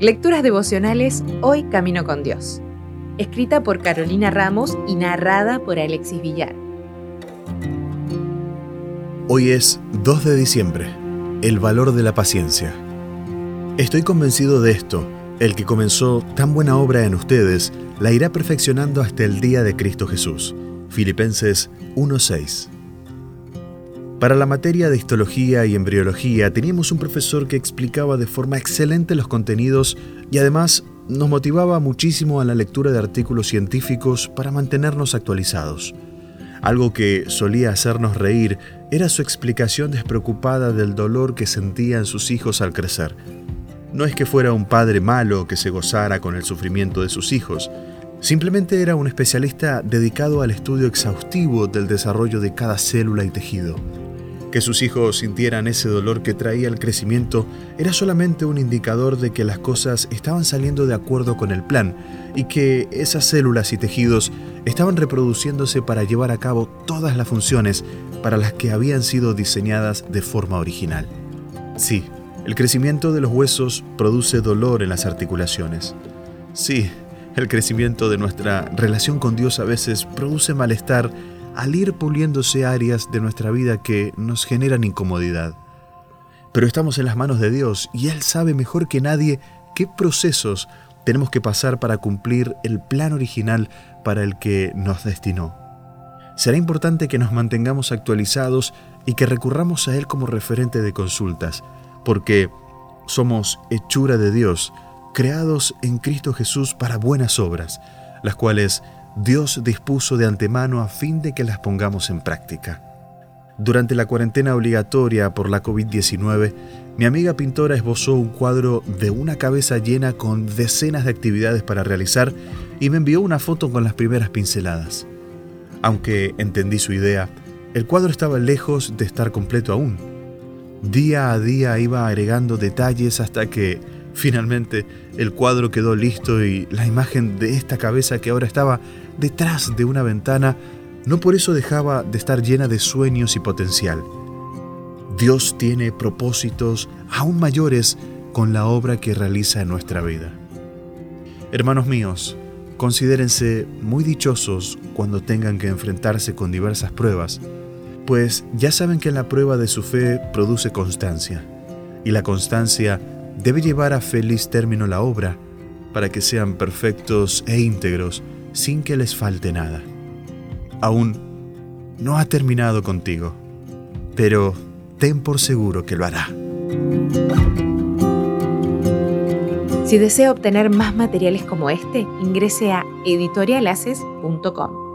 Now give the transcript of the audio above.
Lecturas devocionales Hoy Camino con Dios. Escrita por Carolina Ramos y narrada por Alexis Villar. Hoy es 2 de diciembre. El valor de la paciencia. Estoy convencido de esto. El que comenzó tan buena obra en ustedes la irá perfeccionando hasta el día de Cristo Jesús. Filipenses 1:6. Para la materia de histología y embriología teníamos un profesor que explicaba de forma excelente los contenidos y además nos motivaba muchísimo a la lectura de artículos científicos para mantenernos actualizados. Algo que solía hacernos reír era su explicación despreocupada del dolor que sentían sus hijos al crecer. No es que fuera un padre malo que se gozara con el sufrimiento de sus hijos, simplemente era un especialista dedicado al estudio exhaustivo del desarrollo de cada célula y tejido. Que sus hijos sintieran ese dolor que traía el crecimiento era solamente un indicador de que las cosas estaban saliendo de acuerdo con el plan y que esas células y tejidos estaban reproduciéndose para llevar a cabo todas las funciones para las que habían sido diseñadas de forma original. Sí, el crecimiento de los huesos produce dolor en las articulaciones. Sí, el crecimiento de nuestra relación con Dios a veces produce malestar al ir puliéndose áreas de nuestra vida que nos generan incomodidad. Pero estamos en las manos de Dios y Él sabe mejor que nadie qué procesos tenemos que pasar para cumplir el plan original para el que nos destinó. Será importante que nos mantengamos actualizados y que recurramos a Él como referente de consultas, porque somos hechura de Dios, creados en Cristo Jesús para buenas obras, las cuales Dios dispuso de antemano a fin de que las pongamos en práctica. Durante la cuarentena obligatoria por la COVID-19, mi amiga pintora esbozó un cuadro de una cabeza llena con decenas de actividades para realizar y me envió una foto con las primeras pinceladas. Aunque entendí su idea, el cuadro estaba lejos de estar completo aún. Día a día iba agregando detalles hasta que, finalmente, el cuadro quedó listo y la imagen de esta cabeza que ahora estaba detrás de una ventana, no por eso dejaba de estar llena de sueños y potencial. Dios tiene propósitos aún mayores con la obra que realiza en nuestra vida. Hermanos míos, considérense muy dichosos cuando tengan que enfrentarse con diversas pruebas, pues ya saben que la prueba de su fe produce constancia, y la constancia debe llevar a feliz término la obra, para que sean perfectos e íntegros, sin que les falte nada. Aún no ha terminado contigo, pero ten por seguro que lo hará. Si desea obtener más materiales como este, ingrese a editorialaces.com.